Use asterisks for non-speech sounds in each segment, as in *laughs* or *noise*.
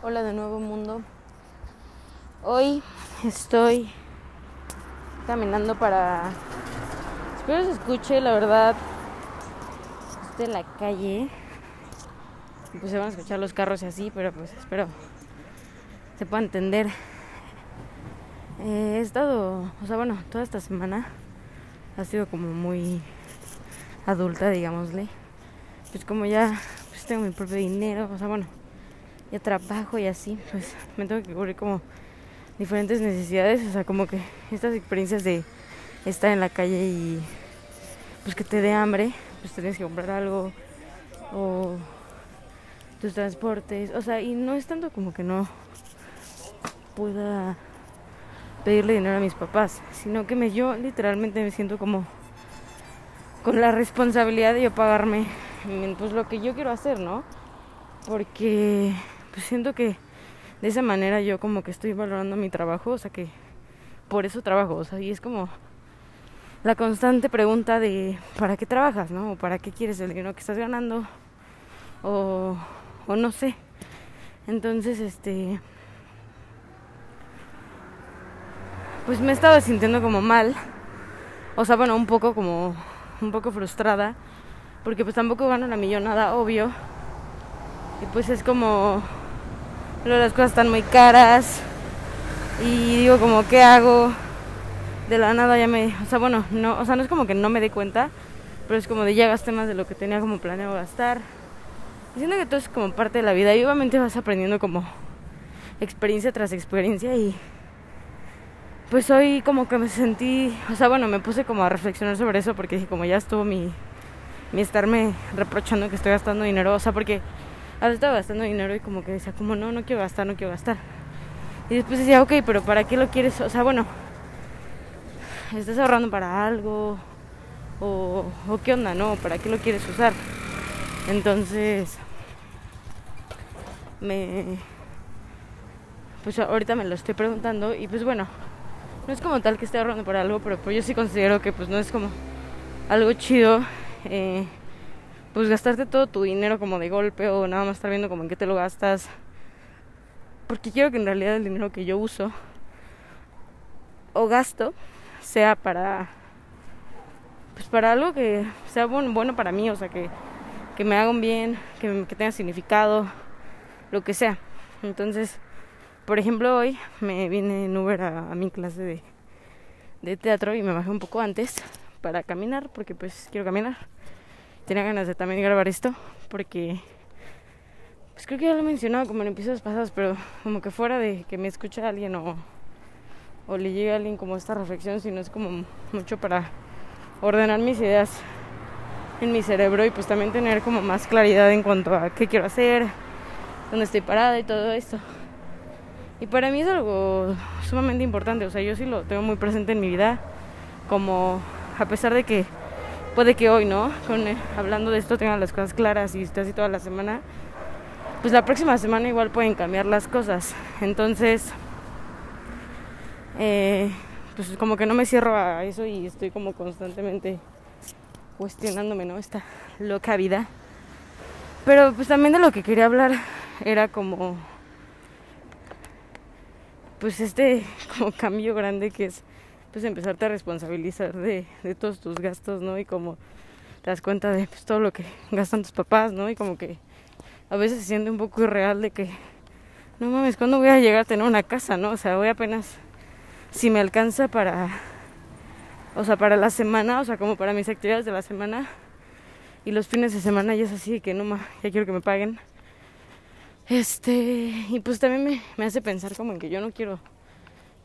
Hola de nuevo mundo. Hoy estoy caminando para... Espero se escuche, la verdad, de la calle. Pues se van a escuchar los carros y así, pero pues espero se pueda entender. Eh, he estado, o sea, bueno, toda esta semana ha sido como muy adulta, digámosle. Pues como ya pues tengo mi propio dinero, o sea, bueno, ya trabajo y así, pues me tengo que cubrir como diferentes necesidades, o sea, como que estas experiencias de estar en la calle y pues que te dé hambre, pues tienes que comprar algo o tus transportes, o sea, y no es tanto como que no pueda pedirle dinero a mis papás, sino que me yo literalmente me siento como con la responsabilidad de yo pagarme pues lo que yo quiero hacer, ¿no? Porque pues siento que de esa manera yo como que estoy valorando mi trabajo, o sea que por eso trabajo, o sea, y es como la constante pregunta de ¿para qué trabajas, no? O ¿para qué quieres el dinero que estás ganando? O, o no sé. Entonces, este pues me estaba sintiendo como mal. O sea, bueno, un poco como un poco frustrada porque pues tampoco gano la millonada, obvio. Y pues es como las cosas están muy caras. Y digo como qué hago de la nada ya me o sea bueno no o sea no es como que no me dé cuenta pero es como de ya gasté más de lo que tenía como planeado gastar. Diciendo que todo es como parte de la vida y obviamente vas aprendiendo como experiencia tras experiencia y pues hoy como que me sentí o sea bueno me puse como a reflexionar sobre eso porque como ya estuvo mi mi estarme reprochando que estoy gastando dinero o sea porque había estado gastando dinero y como que decía, como no, no quiero gastar, no quiero gastar. Y después decía, ok, pero ¿para qué lo quieres? O sea, bueno, ¿estás ahorrando para algo? ¿O, o qué onda, no? ¿Para qué lo quieres usar? Entonces, me... Pues ahorita me lo estoy preguntando y pues bueno, no es como tal que esté ahorrando para algo, pero pues yo sí considero que pues no es como algo chido. Eh, pues gastarte todo tu dinero como de golpe o nada más estar viendo como en qué te lo gastas. Porque quiero que en realidad el dinero que yo uso o gasto sea para pues para algo que sea bueno, bueno para mí, o sea, que, que me haga un bien, que, que tenga significado, lo que sea. Entonces, por ejemplo, hoy me vine en Uber a, a mi clase de, de teatro y me bajé un poco antes para caminar, porque pues quiero caminar tenía ganas de también grabar esto porque pues creo que ya lo he mencionado como en episodios pasados, pero como que fuera de que me escuche alguien o, o le llegue a alguien como esta reflexión, sino es como mucho para ordenar mis ideas en mi cerebro y pues también tener como más claridad en cuanto a qué quiero hacer, dónde estoy parada y todo esto. Y para mí es algo sumamente importante, o sea, yo sí lo tengo muy presente en mi vida, como a pesar de que puede que hoy, ¿no? Con, eh, hablando de esto tengan las cosas claras y esté así toda la semana, pues la próxima semana igual pueden cambiar las cosas. Entonces, eh, pues como que no me cierro a eso y estoy como constantemente cuestionándome, ¿no? Esta loca vida. Pero pues también de lo que quería hablar era como pues este como cambio grande que es pues empezarte a responsabilizar de, de todos tus gastos, ¿no? Y como te das cuenta de pues, todo lo que gastan tus papás, ¿no? Y como que a veces se siente un poco irreal de que, no mames, ¿cuándo voy a llegar a tener una casa, no? O sea, voy apenas, si me alcanza para, o sea, para la semana, o sea, como para mis actividades de la semana. Y los fines de semana ya es así, que no, ma, ya quiero que me paguen. Este, y pues también me, me hace pensar como en que yo no quiero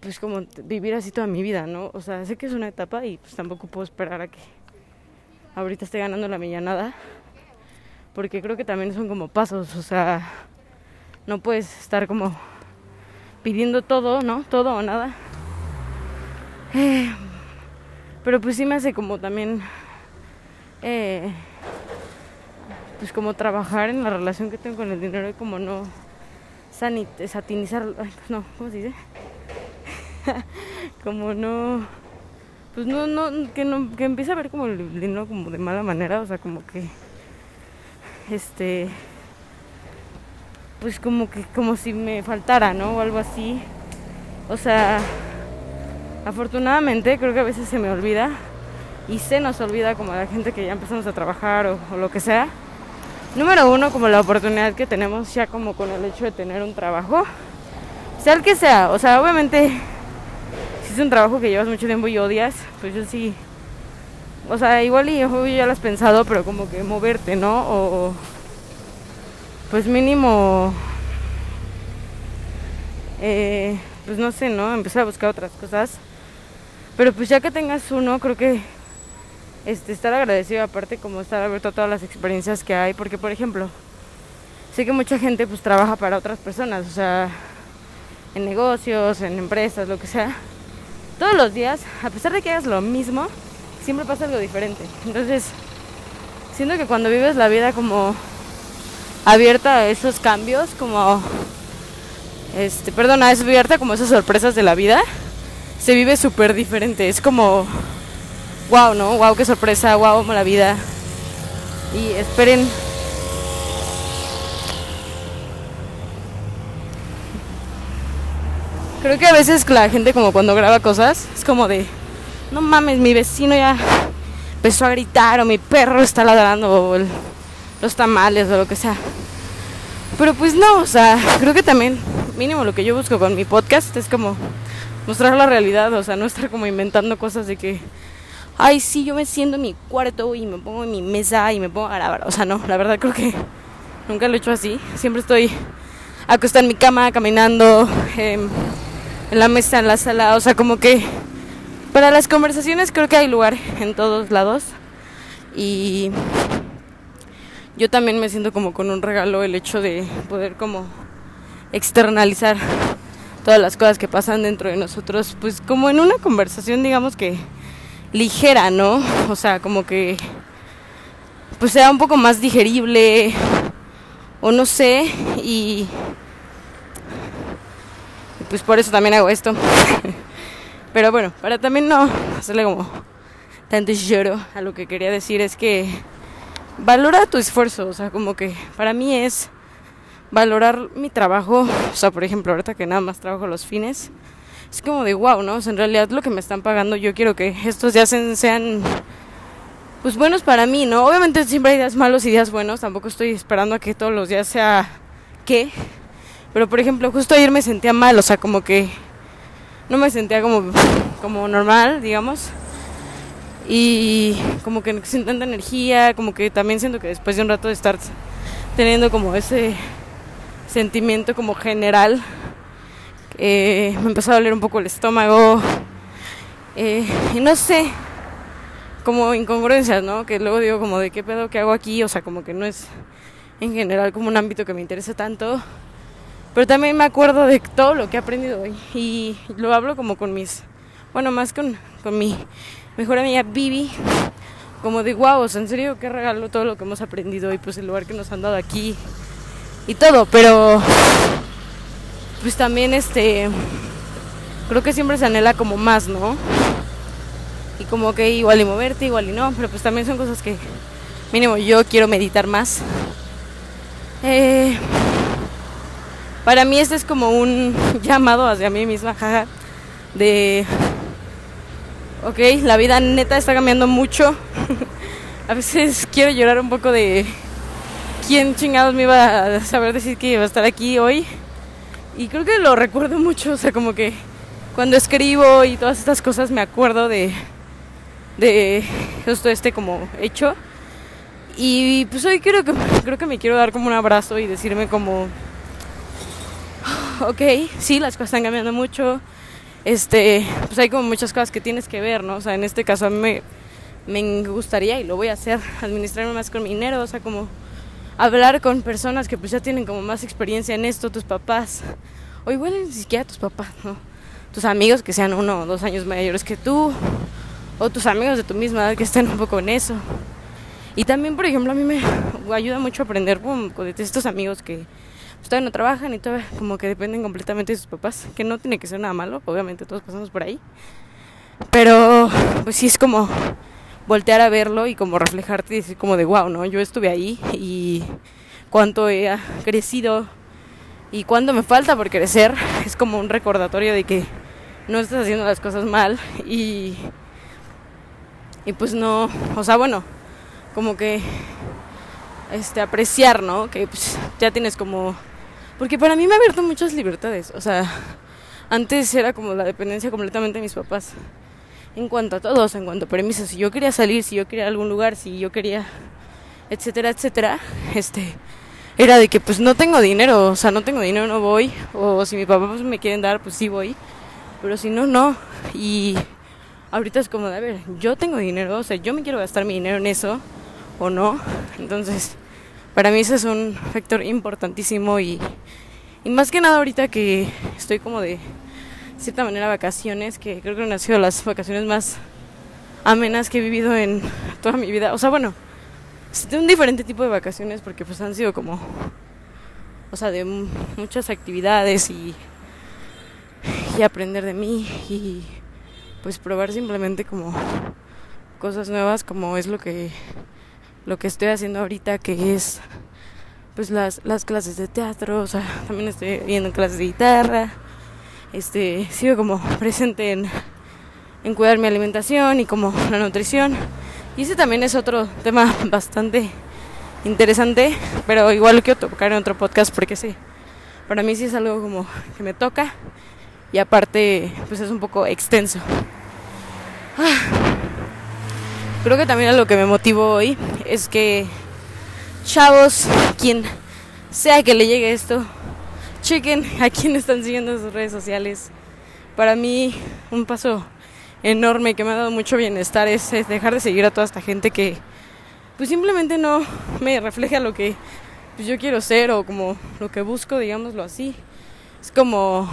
pues como vivir así toda mi vida, ¿no? O sea, sé que es una etapa y pues tampoco puedo esperar a que ahorita esté ganando la millonada, porque creo que también son como pasos, o sea, no puedes estar como pidiendo todo, ¿no? Todo o nada. Eh, pero pues sí me hace como también, eh, pues como trabajar en la relación que tengo con el dinero y como no sanit satinizar, pues no, ¿cómo se dice? *laughs* como no pues no no que no que empieza a ver como el dinero como de mala manera o sea como que este pues como que como si me faltara, ¿no? O algo así. O sea, afortunadamente creo que a veces se me olvida y se nos olvida como la gente que ya empezamos a trabajar o, lo que sea. Número uno, como la oportunidad que tenemos ya como con el hecho de tener un trabajo, sea el que sea, o sea, obviamente es un trabajo que llevas mucho tiempo y odias, pues yo sí, o sea, igual y yo ya lo has pensado, pero como que moverte, ¿no? O, pues mínimo, eh, pues no sé, ¿no? Empezar a buscar otras cosas. Pero pues ya que tengas uno, creo que este, estar agradecido aparte como estar abierto a todas las experiencias que hay, porque por ejemplo, sé que mucha gente pues trabaja para otras personas, o sea, en negocios, en empresas, lo que sea. Todos los días, a pesar de que hagas lo mismo, siempre pasa algo diferente. Entonces, siento que cuando vives la vida como abierta a esos cambios, como este, perdona, es abierta como esas sorpresas de la vida, se vive súper diferente. Es como, wow, ¿no? Wow, qué sorpresa, wow, la vida. Y esperen. Creo que a veces la gente como cuando graba cosas es como de, no mames, mi vecino ya empezó a gritar o mi perro está ladrando o los tamales o lo que sea. Pero pues no, o sea, creo que también mínimo lo que yo busco con mi podcast es como mostrar la realidad, o sea, no estar como inventando cosas de que, ay, sí, yo me siento en mi cuarto y me pongo en mi mesa y me pongo a grabar. O sea, no, la verdad creo que nunca lo he hecho así. Siempre estoy acostada en mi cama, caminando, eh, en la mesa, en la sala, o sea, como que para las conversaciones creo que hay lugar en todos lados y yo también me siento como con un regalo el hecho de poder como externalizar todas las cosas que pasan dentro de nosotros, pues como en una conversación digamos que ligera, ¿no? O sea, como que pues sea un poco más digerible o no sé y pues por eso también hago esto. *laughs* Pero bueno, para también no hacerle como tanto lloro a lo que quería decir es que valora tu esfuerzo, o sea, como que para mí es valorar mi trabajo, o sea, por ejemplo, ahorita que nada más trabajo los fines, es como de wow, ¿no? O sea, en realidad lo que me están pagando, yo quiero que estos días sean pues buenos para mí, ¿no? Obviamente siempre hay días malos y días buenos, tampoco estoy esperando a que todos los días sea qué, pero por ejemplo, justo ayer me sentía mal, o sea, como que no me sentía como como normal, digamos. Y como que sin tanta energía, como que también siento que después de un rato de estar teniendo como ese sentimiento como general. Eh, me empezó a doler un poco el estómago. Eh, y no sé, como incongruencias, ¿no? Que luego digo como de qué pedo que hago aquí, o sea, como que no es en general como un ámbito que me interesa tanto. Pero también me acuerdo de todo lo que he aprendido hoy. Y lo hablo como con mis, bueno, más con, con mi mejor amiga Vivi. Como de wow, o sea, en serio, qué regalo todo lo que hemos aprendido y pues el lugar que nos han dado aquí y todo, pero pues también este creo que siempre se anhela como más, ¿no? Y como que igual y moverte, igual y no, pero pues también son cosas que mínimo yo quiero meditar más. Eh, para mí este es como un *laughs* llamado hacia mí misma, jaja, de ok, la vida neta está cambiando mucho. *laughs* A veces quiero llorar un poco de quién chingados me iba a saber decir que iba a estar aquí hoy. Y creo que lo recuerdo mucho, o sea, como que cuando escribo y todas estas cosas me acuerdo de, de justo este como hecho. Y pues hoy creo que, creo que me quiero dar como un abrazo y decirme como, ok, sí, las cosas están cambiando mucho. Este, pues hay como muchas cosas que tienes que ver, ¿no? O sea, en este caso a mí me, me gustaría y lo voy a hacer, administrarme más con mi dinero, o sea, como hablar con personas que pues ya tienen como más experiencia en esto, tus papás, o igual ni siquiera tus papás. Tus amigos que sean uno o dos años mayores que tú, o tus amigos de tu misma edad que estén un poco en eso. Y también, por ejemplo, a mí me ayuda mucho aprender con estos amigos que todavía no trabajan y todavía como que dependen completamente de sus papás, que no tiene que ser nada malo, obviamente todos pasamos por ahí. Pero pues sí es como voltear a verlo y como reflejarte y decir como de wow, ¿no? Yo estuve ahí y cuánto he crecido y cuando me falta por crecer es como un recordatorio de que no estás haciendo las cosas mal y y pues no, o sea, bueno, como que este apreciar, ¿no? Que pues, ya tienes como porque para mí me ha abierto muchas libertades, o sea, antes era como la dependencia completamente de mis papás. En cuanto a todos, en cuanto a permisos, si yo quería salir, si yo quería algún lugar, si yo quería etcétera, etcétera, este era de que pues no tengo dinero, o sea, no tengo dinero, no voy, o si mi papá pues, me quieren dar, pues sí voy, pero si no, no. Y ahorita es como de, a ver, yo tengo dinero, o sea, yo me quiero gastar mi dinero en eso, o no. Entonces, para mí ese es un factor importantísimo y, y más que nada ahorita que estoy como de cierta manera vacaciones, que creo que han sido las vacaciones más amenas que he vivido en toda mi vida. O sea, bueno, de un diferente tipo de vacaciones porque pues han sido como, o sea, de muchas actividades y, y aprender de mí y pues probar simplemente como cosas nuevas como es lo que lo que estoy haciendo ahorita que es pues las, las clases de teatro, o sea, también estoy viendo clases de guitarra, este, sigo como presente en, en cuidar mi alimentación y como la nutrición y ese también es otro tema *laughs* bastante interesante, pero igual lo quiero tocar en otro podcast porque sí, para mí sí es algo como que me toca y aparte pues es un poco extenso. Ah. Creo que también lo que me motivó hoy es que chavos, quien sea que le llegue esto, chequen *laughs* a quién están siguiendo sus redes sociales. Para mí un paso enorme que me ha dado mucho bienestar es, dejar de seguir a toda esta gente que pues simplemente no me refleja lo que pues, yo quiero ser o como lo que busco, digámoslo así. Es como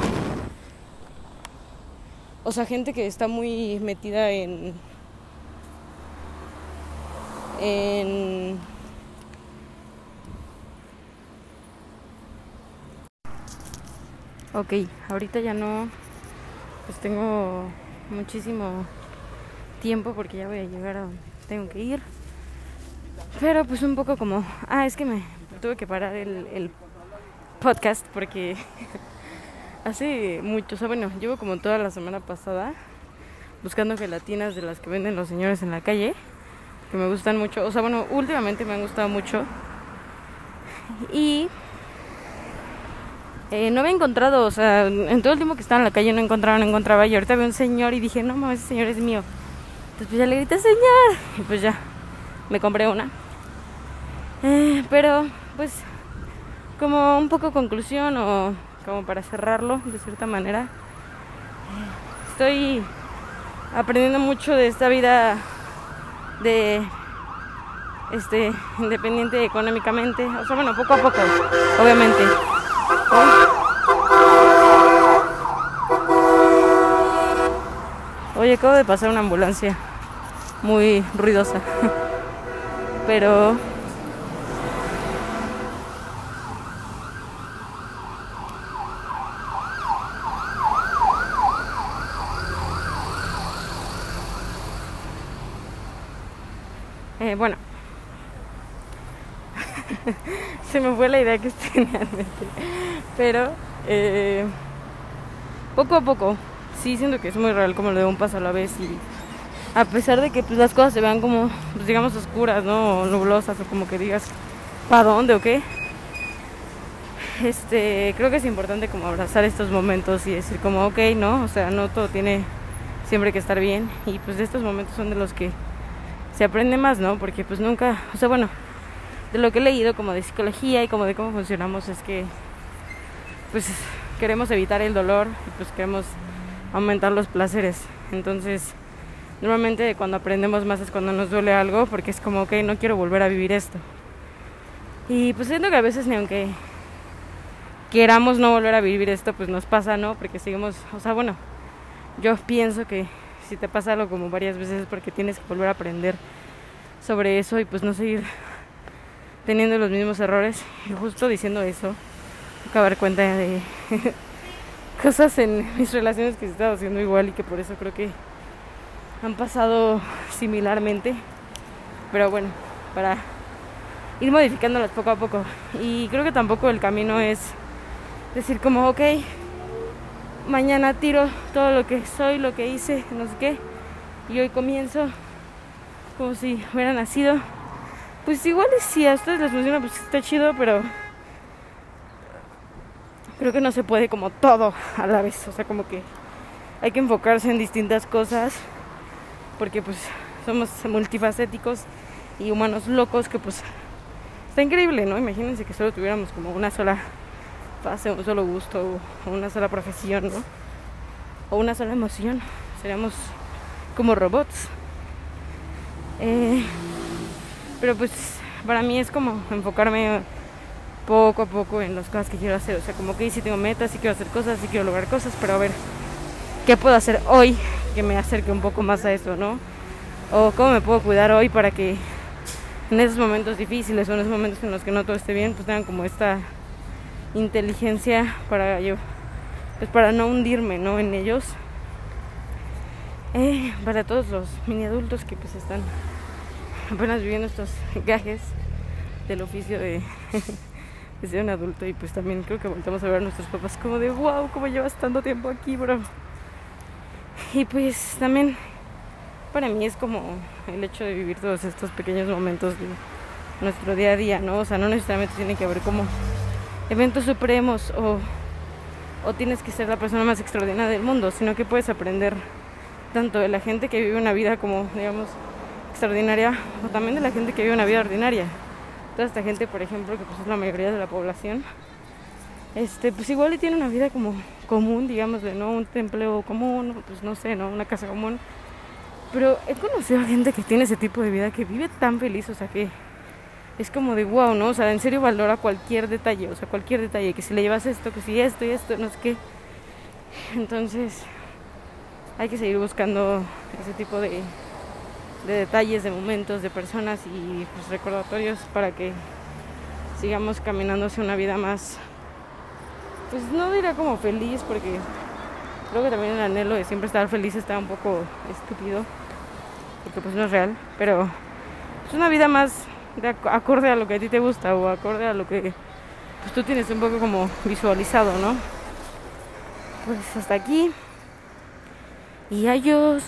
o sea, gente que está muy metida en en Ok, ahorita ya no pues tengo muchísimo tiempo porque ya voy a llegar a donde tengo que ir. Pero pues un poco como, ah, es que me tuve que parar el, el podcast porque *laughs* hace mucho, o sea, bueno, llevo como toda la semana pasada buscando gelatinas de las que venden los señores en la calle, que me gustan mucho, o sea, bueno, últimamente me han gustado mucho. Y eh, no había encontrado, o sea, en todo el tiempo que estaba en la calle no encontraba, no encontraba. Y ahorita veo un señor y dije, no mames, ese señor es mío. Entonces pues ya le grité, señor. Y pues ya, me compré una. Eh, pero, pues, como un poco conclusión o como para cerrarlo de cierta manera, estoy aprendiendo mucho de esta vida de este independiente económicamente, o sea, bueno, poco a poco, obviamente. Oye, acabo de pasar una ambulancia muy ruidosa. *laughs* Pero eh, bueno, se me fue la idea que *laughs* mente. Pero eh, poco a poco, sí siento que es muy real como lo de un paso a la vez y a pesar de que pues, las cosas se vean como, pues, digamos, oscuras, ¿no? O nublosas o como que digas, ¿para dónde o qué? Este, creo que es importante como abrazar estos momentos y decir como, ok, ¿no? O sea, no todo tiene siempre que estar bien y pues estos momentos son de los que se aprende más, ¿no? Porque pues nunca, o sea, bueno, de lo que he leído como de psicología y como de cómo funcionamos es que pues queremos evitar el dolor y pues queremos aumentar los placeres. Entonces, normalmente cuando aprendemos más es cuando nos duele algo porque es como, ok, no quiero volver a vivir esto. Y pues siento que a veces ni aunque queramos no volver a vivir esto, pues nos pasa, ¿no? Porque seguimos, o sea, bueno, yo pienso que si te pasa algo como varias veces es porque tienes que volver a aprender sobre eso y pues no seguir teniendo los mismos errores. Y justo diciendo eso, dar cuenta de *laughs* cosas en mis relaciones que he estado haciendo igual y que por eso creo que han pasado similarmente. Pero bueno, para ir modificándolas poco a poco. Y creo que tampoco el camino es decir como, ok, mañana tiro todo lo que soy, lo que hice, no sé qué, y hoy comienzo como si hubiera nacido. Pues igual y si a ustedes les funciona, pues está chido, pero creo que no se puede como todo a la vez, o sea, como que hay que enfocarse en distintas cosas, porque pues somos multifacéticos y humanos locos que pues está increíble, ¿no? Imagínense que solo tuviéramos como una sola fase, un solo gusto, o una sola profesión, ¿no? O una sola emoción. Seríamos como robots. Eh, pero pues para mí es como enfocarme poco a poco en las cosas que quiero hacer. O sea, como que sí tengo metas, sí quiero hacer cosas, sí quiero lograr cosas, pero a ver, ¿qué puedo hacer hoy que me acerque un poco más a eso, ¿no? O cómo me puedo cuidar hoy para que en esos momentos difíciles o en esos momentos en los que no todo esté bien, pues tengan como esta inteligencia para yo, pues para no hundirme, ¿no? En ellos. Eh, para todos los mini adultos que pues están apenas viviendo estos *laughs* gajes del oficio de, *laughs* de, ser un adulto y pues también creo que volvemos a ver a nuestros papás como de wow, cómo llevas tanto tiempo aquí, bro. Y pues también para mí es como el hecho de vivir todos estos pequeños momentos de nuestro día a día, ¿no? O sea, no necesariamente tiene que haber como eventos supremos o, o tienes que ser la persona más extraordinaria del mundo, sino que puedes aprender tanto de la gente que vive una vida como, digamos, extraordinaria, o también de la gente que vive una vida ordinaria. Toda esta gente, por ejemplo, que pues es la mayoría de la población, este, pues igual y tiene una vida como común, digamos, de no un empleo común, pues no sé, no una casa común, pero he conocido a gente que tiene ese tipo de vida, que vive tan feliz, o sea, que es como de wow, ¿no? O sea, en serio valora cualquier detalle, o sea, cualquier detalle, que si le llevas esto, que si esto y esto, no sé qué. Entonces, hay que seguir buscando ese tipo de, de detalles, de momentos, de personas y pues, recordatorios para que sigamos caminando hacia una vida más, pues no dirá como feliz, porque creo que también el anhelo de siempre estar feliz está un poco estúpido porque pues no es real, pero es una vida más de acorde a lo que a ti te gusta o acorde a lo que pues, tú tienes un poco como visualizado, ¿no? Pues hasta aquí. Y adiós.